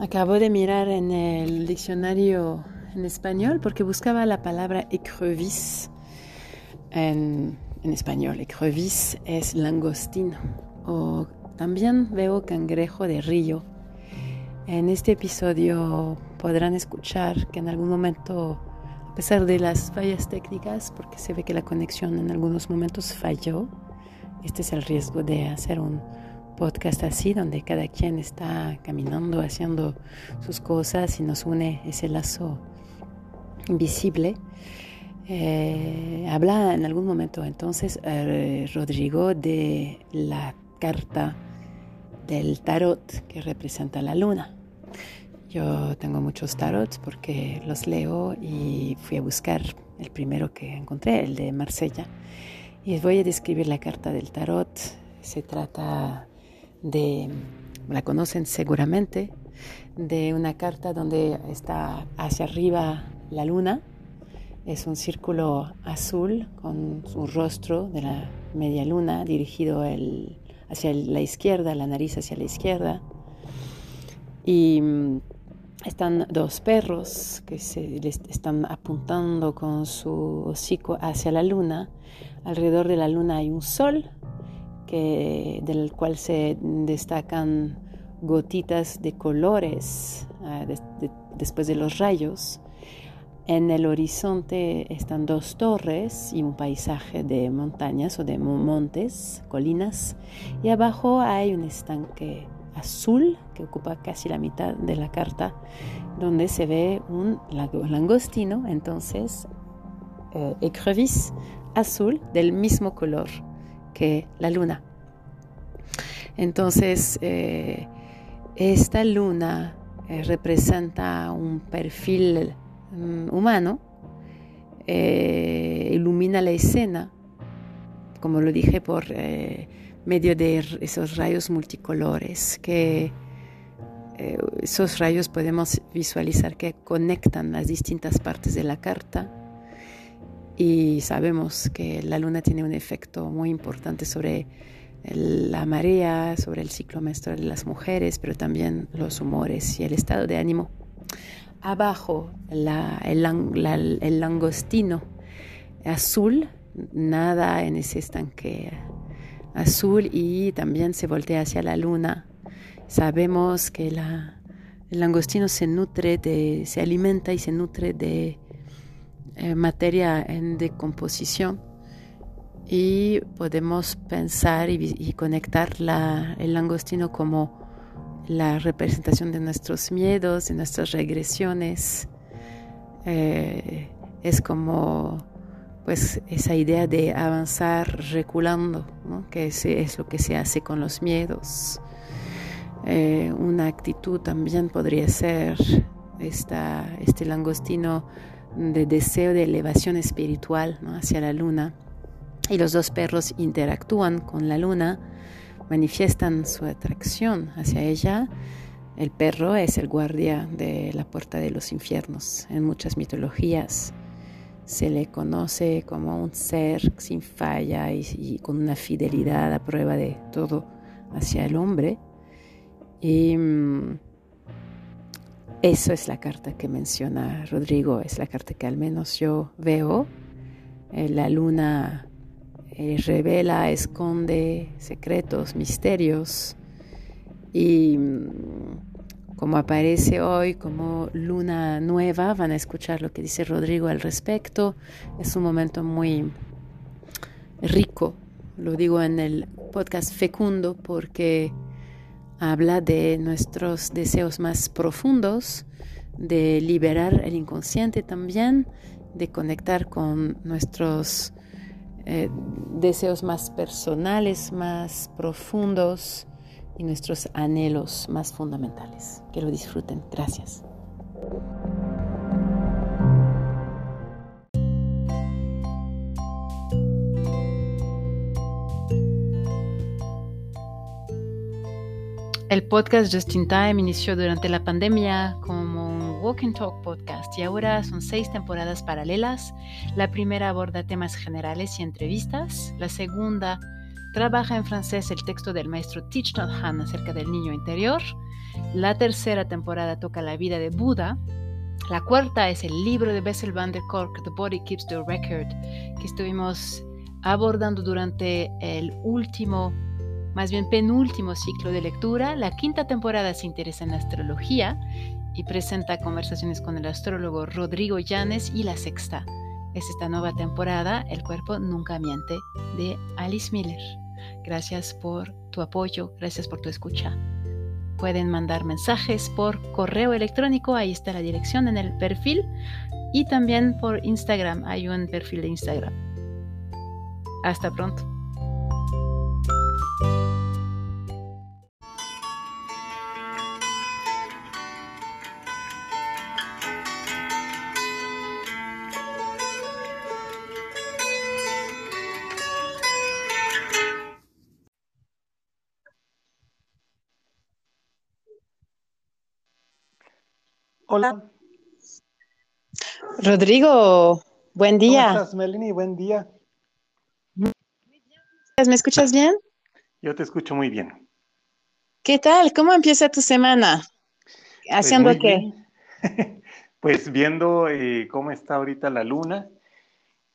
Acabo de mirar en el diccionario en español porque buscaba la palabra écrevisse en, español. Écrevisse es langostino o también veo cangrejo de río. En este episodio podrán escuchar que en algún momento, a pesar de las fallas técnicas, porque se ve que la conexión en algunos momentos falló, este es el riesgo de hacer un podcast así, donde cada quien está caminando, haciendo sus cosas y nos une ese lazo invisible. Eh, habla en algún momento entonces eh, Rodrigo de la carta del tarot que representa la luna. Yo tengo muchos tarots porque los leo y fui a buscar el primero que encontré, el de Marsella. Y voy a describir la carta del tarot. Se trata de, la conocen seguramente, de una carta donde está hacia arriba la luna. Es un círculo azul con su rostro de la media luna dirigido hacia la izquierda, la nariz hacia la izquierda. Y mm, están dos perros que se están apuntando con su hocico hacia la luna. Alrededor de la luna hay un sol del cual se destacan gotitas de colores ah, después de los rayos. En el horizonte están dos torres y un paisaje de montañas o de montes, colinas. Y abajo hay un estanque azul que ocupa casi la mitad de la carta, donde se ve un langostino, entonces eh, azul del mismo color que la luna. Entonces, eh, esta luna eh, representa un perfil mm, humano, eh, ilumina la escena, como lo dije, por medio de esos rayos multicolores que esos rayos podemos visualizar que conectan las distintas partes de la carta y sabemos que la luna tiene un efecto muy importante sobre la marea, sobre el ciclo menstrual de las mujeres, pero también los humores y el estado de ánimo. Abajo el, langostino azul nada en ese estanque azul y también se voltea hacia la luna. Sabemos que la, el langostino se nutre de, se alimenta y se nutre de eh, materia en decomposición y podemos pensar y, conectar el langostino como la representación de nuestros miedos, de nuestras regresiones. Eh, es como pues esa idea de avanzar reculando, que es lo que se hace con los miedos. Eh, una actitud también podría ser esta, este langostino de deseo de elevación espiritual hacia la luna. Y los dos perros interactúan con la luna, manifiestan su atracción hacia ella. El perro es el guardia de la puerta de los infiernos. En muchas mitologías se le conoce como un ser sin falla y, con una fidelidad a prueba de todo hacia el hombre. Y mm, eso es la carta que menciona Rodrigo, es la carta que al menos yo veo. Eh, la luna eh, revela, esconde secretos, misterios. Y mm, como aparece hoy como luna nueva, van a escuchar lo que dice Rodrigo al respecto. Es un momento muy rico, lo digo en el podcast fecundo porque habla de nuestros deseos más profundos, de liberar el inconsciente también, de conectar con nuestros eh, deseos más personales, más profundos y nuestros anhelos más fundamentales. Que lo disfruten. Gracias. El podcast Just in Time inició durante la pandemia como un Walk and Talk podcast y ahora son seis temporadas paralelas. La primera aborda temas generales y entrevistas, la segunda trabaja en francés el texto del maestro Thich Nhat Hanh acerca del niño interior. La tercera temporada toca la vida de Buda. La cuarta es el libro de Bessel van der Kolk, The Body Keeps the Record, que estuvimos abordando durante el último, más bien penúltimo ciclo de lectura. La quinta temporada se interesa en astrología y presenta conversaciones con el astrólogo Rodrigo Llanes y la sexta es esta nueva temporada El cuerpo nunca miente de Alice Miller. Gracias por tu apoyo, gracias por tu escucha. Pueden mandar mensajes por correo electrónico, ahí está la dirección en el perfil, y también por Instagram, hay un perfil de Instagram. Hasta pronto. Hola. Rodrigo, buen día. ¿Cómo estás, Melanie? Buen día. ¿Me escuchas bien? Yo te escucho muy bien. ¿Qué tal? ¿Cómo empieza tu semana? Pues ¿Haciendo qué? pues viendo eh, cómo está ahorita la luna,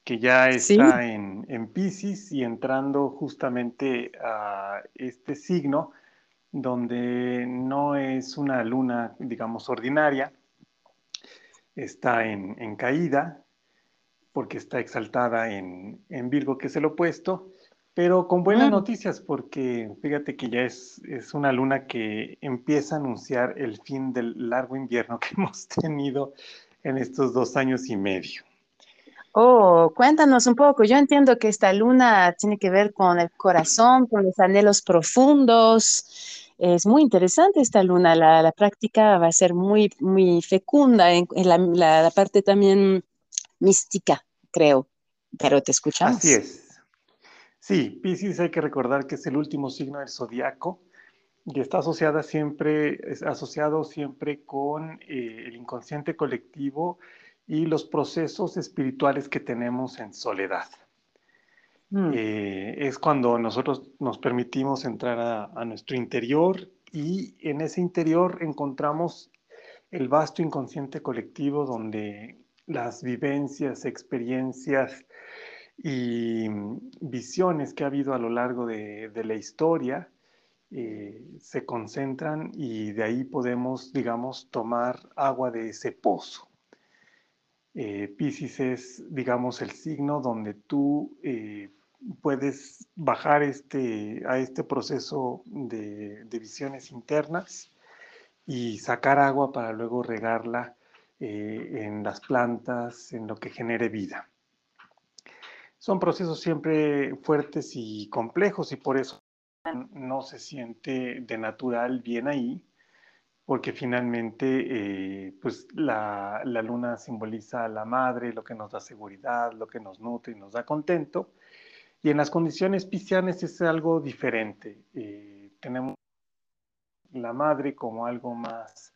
que ya está en, en Pisces y entrando justamente a este signo donde no es una luna, digamos, ordinaria, está en, caída, porque está exaltada en, Virgo, que es el opuesto, pero con buenas noticias, porque fíjate que ya es, es una luna que empieza a anunciar el fin del largo invierno que hemos tenido en estos dos años y medio. Oh, cuéntanos un poco. Yo entiendo que esta luna tiene que ver con el corazón, con los anhelos profundos, es muy interesante esta luna, la, práctica va a ser muy, muy fecunda en, la, parte también mística, creo, pero te escuchamos. Así es. Sí, Pisces hay que recordar que es el último signo del zodiaco y está asociada siempre, es asociado siempre con eh, el inconsciente colectivo y los procesos espirituales que tenemos en soledad. Mm. Eh, es cuando nosotros nos permitimos entrar a, nuestro interior y en ese interior encontramos el vasto inconsciente colectivo donde las vivencias, experiencias y visiones que ha habido a lo largo de, la historia eh, se concentran y de ahí podemos, digamos, tomar agua de ese pozo. Eh, es, digamos, el signo donde tú eh, puedes bajar este, a este proceso de, visiones internas y sacar agua para luego regarla eh, en las plantas, en lo que genere vida. Son procesos siempre fuertes y complejos y por eso no se siente de natural bien ahí, porque finalmente eh, pues la, luna simboliza a la madre, lo que nos da seguridad, lo que nos nutre y nos da contento. Y en las condiciones piscianas es algo diferente. Eh, tenemos la madre como algo más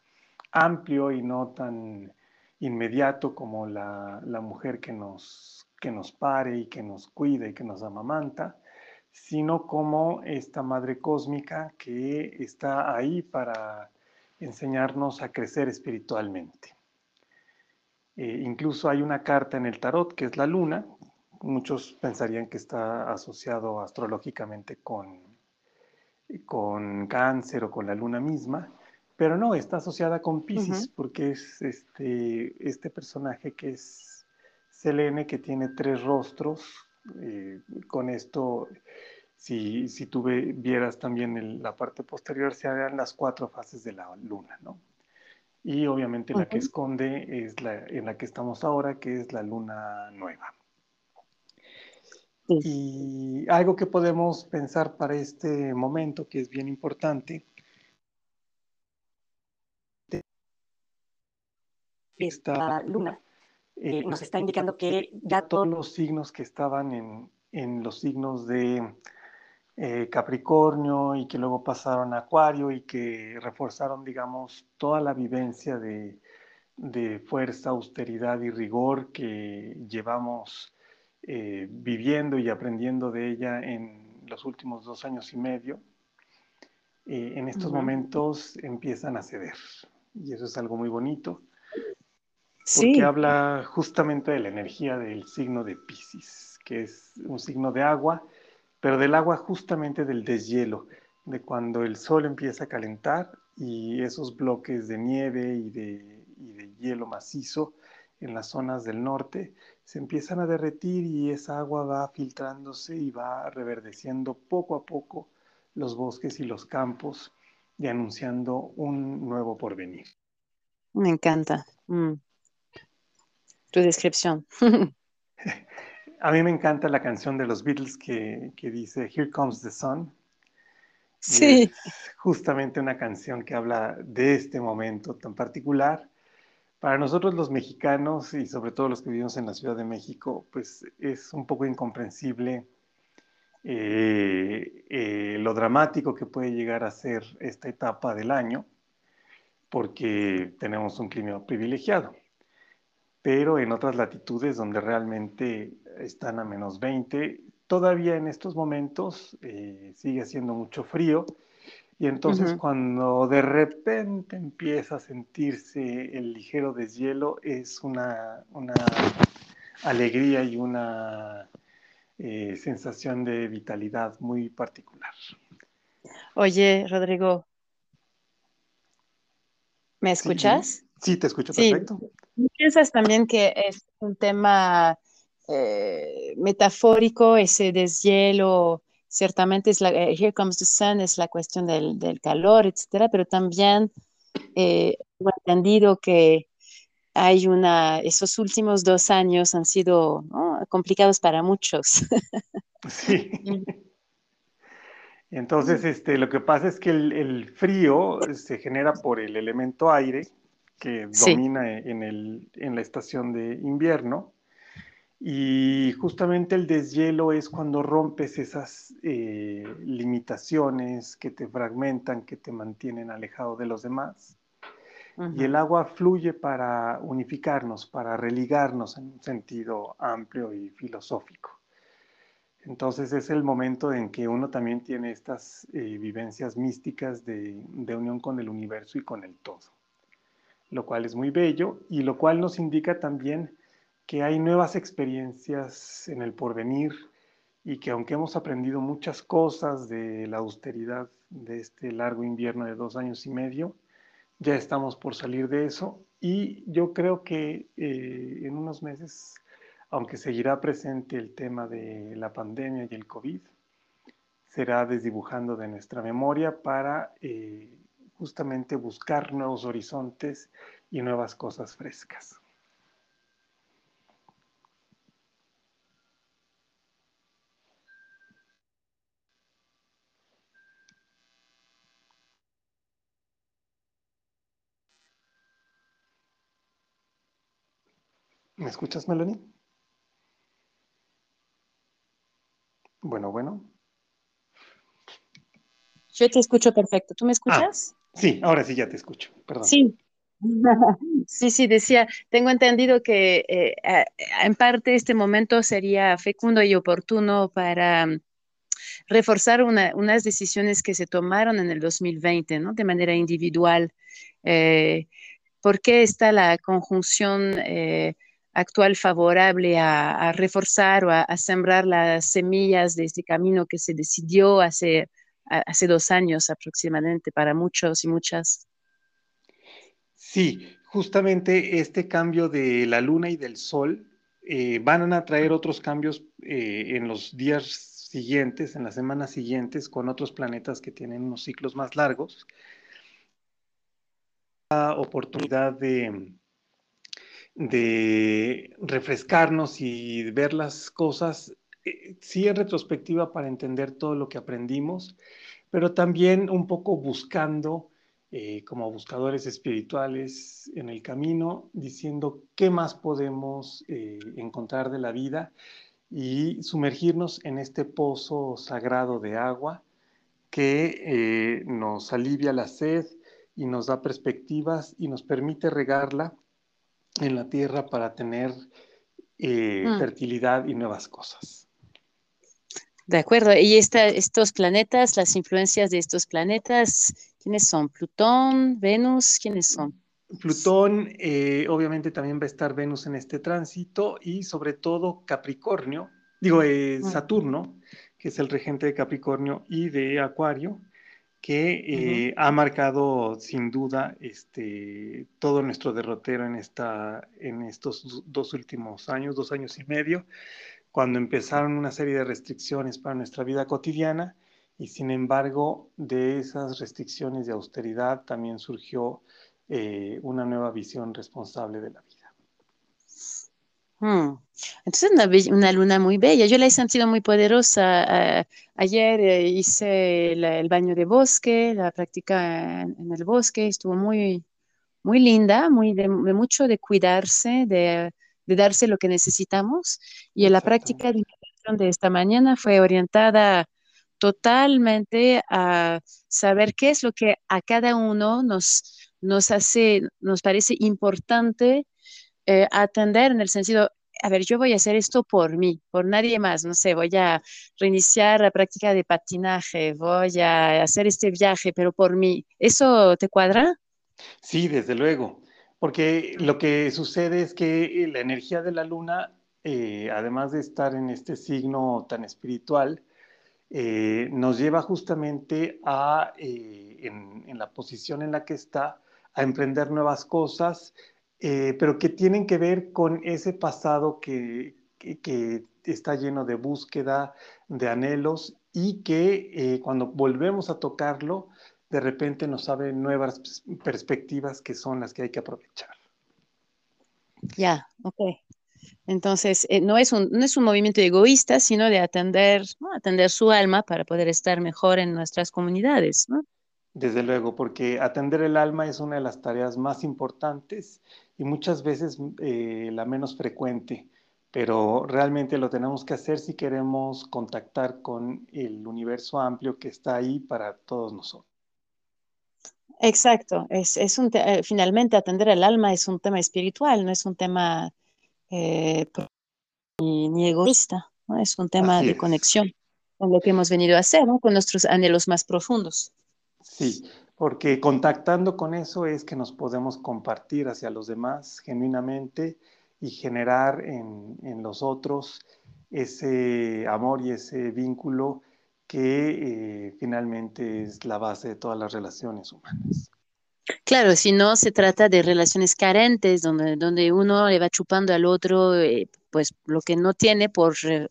amplio y no tan inmediato como la, mujer que nos, que nos pare y que nos cuida y que nos amamanta, sino como esta madre cósmica que está ahí para enseñarnos a crecer espiritualmente. Eh, incluso hay una carta en el tarot que es la luna. Muchos pensarían que está asociado astrológicamente con, con cáncer o con la luna misma, pero no, está asociada con Pisces porque es este, este personaje que es Selene, que tiene tres rostros. Eh, con esto si, si tú vieras también la parte posterior, se harían las cuatro fases de la luna, ¿no? Y obviamente la que esconde es la en la que estamos ahora, que es la luna nueva. Y algo que podemos pensar para este momento, que es bien importante, esta luna eh, nos está indicando que ya todos los signos que estaban en, en los signos de eh, Capricornio y que luego pasaron a Acuario y que reforzaron, digamos, toda la vivencia de, fuerza, austeridad y rigor que llevamos eh, viviendo y aprendiendo de ella en los últimos dos años y medio, eh, en estos momentos empiezan a ceder. Y eso es algo muy bonito, porque habla justamente de la energía del signo de Pisces, que es un signo de agua, pero del agua justamente del deshielo, de cuando el sol empieza a calentar y esos bloques de nieve y de, y de hielo macizo en las zonas del norte se empiezan a derretir y esa agua va filtrándose y va reverdeciendo poco a poco los bosques y los campos y anunciando un nuevo porvenir. Me encanta mm. tu descripción. a mí me encanta la canción de los Beatles que, dice Here Comes the Sun. Sí. justamente una canción que habla de este momento tan particular para nosotros los mexicanos y sobre todo los que vivimos en la Ciudad de México, pues es un poco incomprensible eh, eh, lo dramático que puede llegar a ser esta etapa del año, porque tenemos un clima privilegiado. Pero en otras latitudes donde realmente están a menos 20, todavía en estos momentos eh, sigue haciendo mucho frío y entonces cuando de repente empieza a sentirse el ligero deshielo, es una, alegría y una eh, sensación de vitalidad muy particular. Oye, Rodrigo, ¿me escuchas? Sí, te escucho perfecto. ¿Piensas también que es un tema eh, metafórico, ese deshielo? Ciertamente es la, eh, Here Comes the Sun es la cuestión del, del calor, etcétera, pero también eh, he entendido que hay una, esos últimos dos años han sido complicados para muchos. Sí. Entonces, este, lo que pasa es que el, el frío se genera por el elemento aire que domina en, el, en la estación de invierno y justamente el deshielo es cuando rompes esas eh, limitaciones que te fragmentan, que te mantienen alejado de los demás. Y el agua fluye para unificarnos, para religarnos en un sentido amplio y filosófico. Entonces es el momento en que uno también tiene estas eh, vivencias místicas de, de unión con el universo y con el todo, lo cual es muy bello y lo cual nos indica también que hay nuevas experiencias en el porvenir y que aunque hemos aprendido muchas cosas de la austeridad de este largo invierno de dos años y medio, ya estamos por salir de eso y yo creo que eh, en unos meses, aunque seguirá presente el tema de la pandemia y el COVID, será desdibujando de nuestra memoria para eh, justamente buscar nuevos horizontes y nuevas cosas frescas. ¿Me escuchas, Melanie? Bueno, bueno. Yo te escucho perfecto. ¿Tú me escuchas? Ah, sí, ahora sí ya te escucho. Perdón. Sí. Sí, sí, decía, tengo entendido que eh, en parte este momento sería fecundo y oportuno para mm, reforzar unas decisiones que se tomaron en el 2020, ¿no? De manera individual. Eh, ¿Por qué está la conjunción eh, actual favorable a, reforzar o a, sembrar las semillas de este camino que se decidió hace, hace dos años aproximadamente para muchos y muchas. Sí, justamente este cambio de la luna y del sol eh, van a traer otros cambios eh, en los días siguientes, en las semanas siguientes, con otros planetas que tienen unos ciclos más largos. La oportunidad de, de refrescarnos y ver las cosas, eh, sí en retrospectiva para entender todo lo que aprendimos, pero también un poco buscando, eh, como buscadores espirituales en el camino, diciendo qué más podemos eh, encontrar de la vida y sumergirnos en este pozo sagrado de agua que nos alivia la sed y nos da perspectivas y nos permite regarla en la tierra para tener eh, mm. fertilidad y nuevas cosas. De acuerdo. ¿Y estos planetas, las influencias de estos planetas, quiénes son? ¿Plutón, Venus? ¿Quiénes son? Plutón, eh, obviamente también va a estar Venus en este tránsito y sobre todo Capricornio, digo eh, ah. Saturno, que es el regente de Capricornio y de Acuario, que eh, ha marcado sin duda este, todo nuestro derrotero en, esta, en estos dos últimos años, dos años y medio cuando empezaron una serie de restricciones para nuestra vida cotidiana y sin embargo de esas restricciones de austeridad también surgió eh, una nueva visión responsable de la vida. Hmm. Entonces una, una, luna muy bella, yo la he sentido muy poderosa. Eh, ayer eh, hice el baño de bosque, la práctica en, el bosque, estuvo muy, muy linda, muy de mucho de cuidarse, de de darse lo que necesitamos. Y en la práctica de de esta mañana fue orientada totalmente a saber qué es lo que a cada uno nos, nos hace, nos parece importante eh, atender en el sentido, a ver, yo voy a hacer esto por mí, por nadie más, no sé, voy a reiniciar la práctica de patinaje, voy a hacer este viaje, pero por mí. ¿Eso te cuadra? Sí, desde luego. Porque lo que sucede es que la energía de la luna, eh, además de estar en este signo tan espiritual, eh, nos lleva justamente a, eh, en, la posición en la que está, a emprender nuevas cosas, pero que tienen que ver con ese pasado que, que está lleno de búsqueda, de anhelos y que cuando volvemos a tocarlo, de repente nos abre nuevas perspectivas que son las que hay que aprovechar. Ya, ok. Entonces, eh, no, es un, no es un movimiento egoísta, sino de atender, atender su alma para poder estar mejor en nuestras comunidades. ¿no? Desde luego, porque atender el alma es una de las tareas más importantes y muchas veces eh, la menos frecuente, pero realmente lo tenemos que hacer si queremos contactar con el universo amplio que está ahí para todos nosotros. Exacto, es, es un eh, finalmente atender al alma es un tema espiritual, no es un tema eh, ni, egoísta, ¿no? es un tema de conexión con lo que hemos venido a hacer, ¿no? con nuestros anhelos más profundos. Sí, porque contactando con eso es que nos podemos compartir hacia los demás genuinamente y generar en, en los otros ese amor y ese vínculo que eh, finalmente es la base de todas las relaciones humanas. Claro, si no se trata de relaciones carentes, donde, donde uno le va chupando al otro, eh, pues lo que no tiene por eh,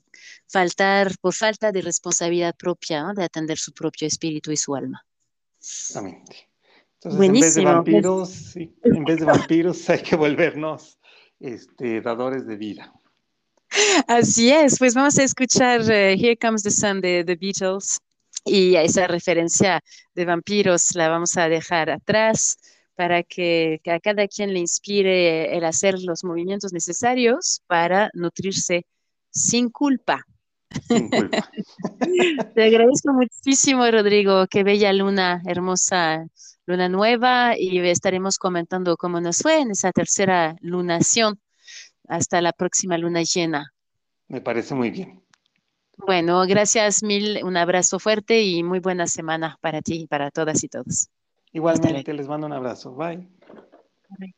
faltar, por falta de responsabilidad propia, de atender su propio espíritu y su alma. Exactamente. Entonces, en vez de vampiros, en vez de vampiros hay que volvernos este, dadores de vida. Así es, pues vamos a escuchar eh, Here Comes the Sun de The Beatles y esa referencia de vampiros la vamos a dejar atrás para que, a cada quien le inspire el hacer los movimientos necesarios para nutrirse sin culpa. Sin culpa. Te agradezco muchísimo, Rodrigo. Qué bella luna, hermosa luna nueva y estaremos comentando cómo nos fue en esa tercera lunación hasta la próxima luna llena. Me parece muy bien. Bueno, gracias mil, un abrazo fuerte y muy buena semana para ti y para todas y todos. Igualmente, les mando un abrazo. Bye. Bye.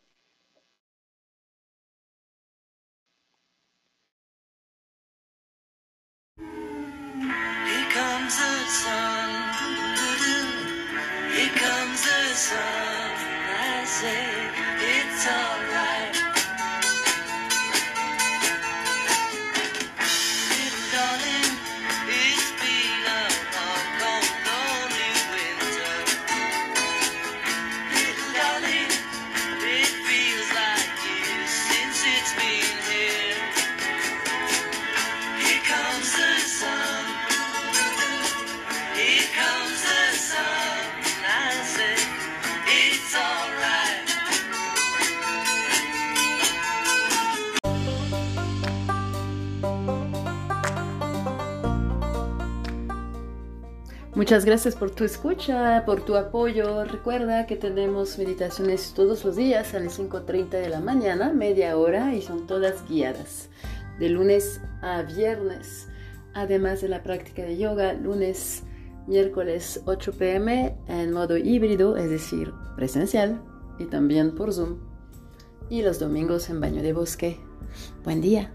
comes the sun. Here comes the sun. I say it's all. Muchas gracias por tu escucha, por tu apoyo. Recuerda que tenemos meditaciones todos los días a las 5.30 de la mañana, media hora, y son todas guiadas, de lunes a viernes. Además de la práctica de yoga, lunes, miércoles 8 pm en modo híbrido, es decir, presencial, y también por Zoom. Y los domingos en baño de bosque. Buen día.